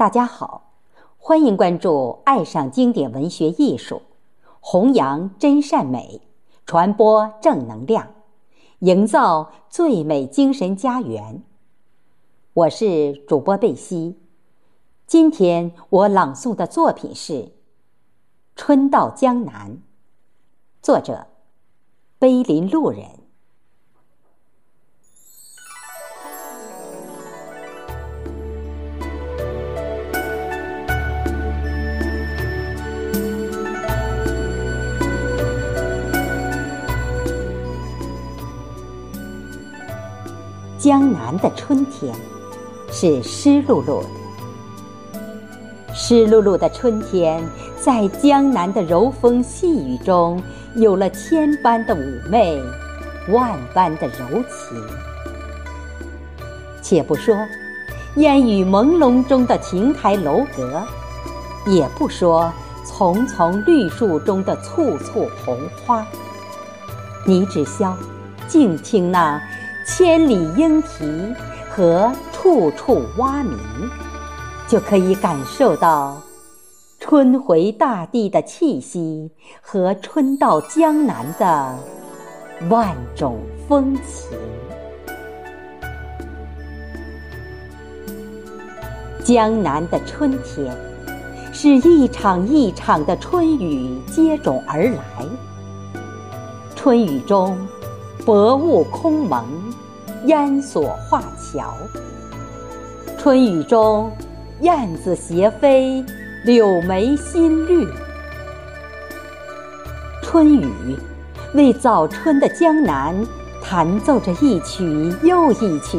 大家好，欢迎关注爱上经典文学艺术，弘扬真善美，传播正能量，营造最美精神家园。我是主播贝西，今天我朗诵的作品是《春到江南》，作者碑林路人。江南的春天是湿漉漉的，湿漉漉的春天，在江南的柔风细雨中，有了千般的妩媚，万般的柔情。且不说烟雨朦胧中的亭台楼阁，也不说丛丛绿树中的簇簇红花，你只消静听那。千里莺啼和处处蛙鸣，就可以感受到春回大地的气息和春到江南的万种风情。江南的春天，是一场一场的春雨接踵而来，春雨中。薄雾空蒙，烟锁画桥。春雨中，燕子斜飞，柳眉新绿。春雨为早春的江南弹奏着一曲又一曲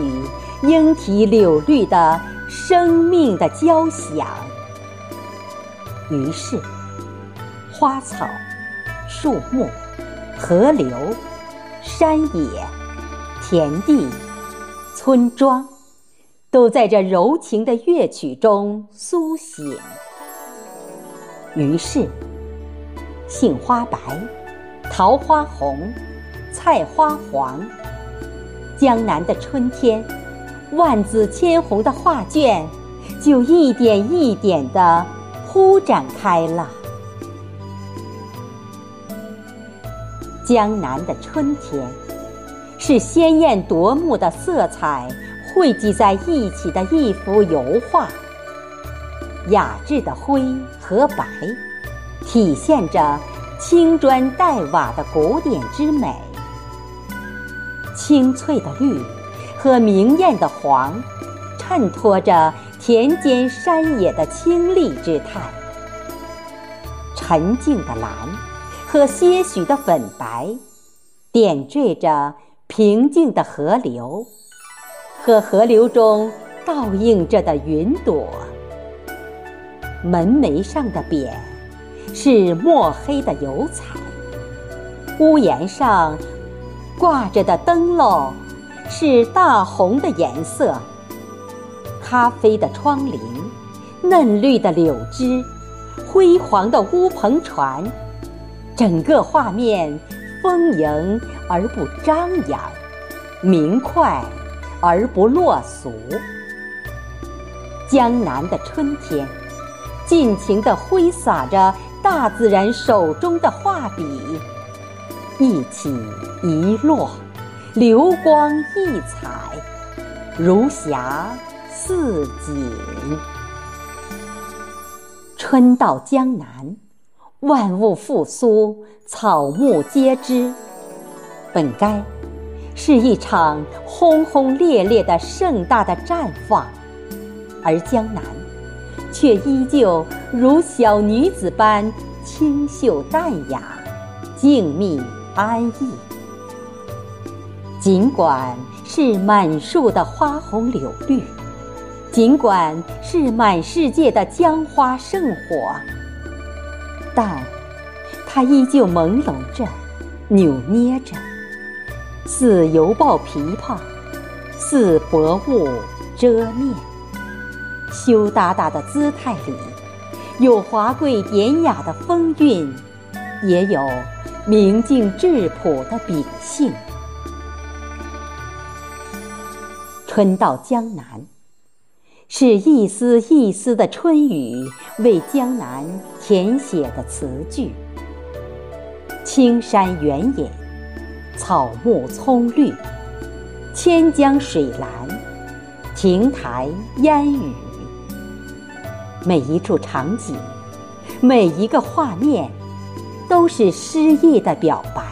莺啼柳绿的生命的交响。于是，花草、树木、河流。山野、田地、村庄，都在这柔情的乐曲中苏醒。于是，杏花白，桃花红，菜花黄。江南的春天，万紫千红的画卷，就一点一点地铺展开了。江南的春天，是鲜艳夺目的色彩汇集在一起的一幅油画。雅致的灰和白，体现着青砖黛瓦的古典之美；清翠的绿和明艳的黄，衬托着田间山野的清丽之态；沉静的蓝。和些许的粉白，点缀着平静的河流，和河流中倒映着的云朵。门楣上的匾是墨黑的油彩，屋檐上挂着的灯笼是大红的颜色。咖啡的窗棂，嫩绿的柳枝，辉煌的乌篷船。整个画面丰盈而不张扬，明快而不落俗。江南的春天，尽情地挥洒着大自然手中的画笔，一起一落，流光溢彩，如霞似锦。春到江南。万物复苏，草木皆知，本该是一场轰轰烈烈的盛大的绽放，而江南却依旧如小女子般清秀淡雅、静谧安逸。尽管是满树的花红柳绿，尽管是满世界的江花盛火。但，它依旧朦胧着，扭捏着，似犹抱琵琶，似薄雾遮面。羞答答的姿态里，有华贵典雅的风韵，也有明净质朴的秉性。春到江南，是一丝一丝的春雨为江南填写的词句。青山原野，草木葱绿，千江水蓝，亭台烟雨。每一处场景，每一个画面，都是诗意的表白。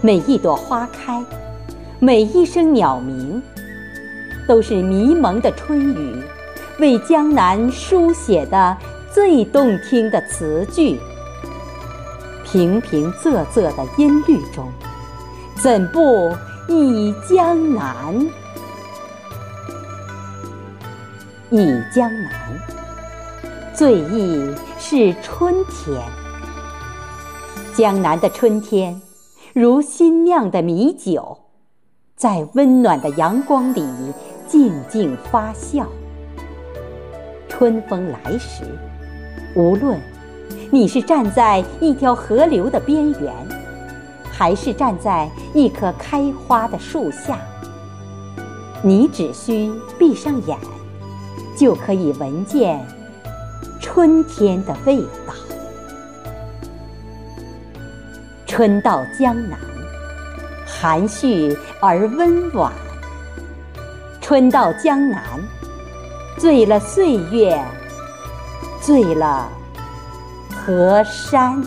每一朵花开，每一声鸟鸣。都是迷蒙的春雨，为江南书写的最动听的词句。平平仄仄的音律中，怎不忆江南？忆江南，最忆是春天。江南的春天，如新酿的米酒，在温暖的阳光里。静静发酵。春风来时，无论你是站在一条河流的边缘，还是站在一棵开花的树下，你只需闭上眼，就可以闻见春天的味道。春到江南，含蓄而温婉。春到江南，醉了岁月，醉了河山。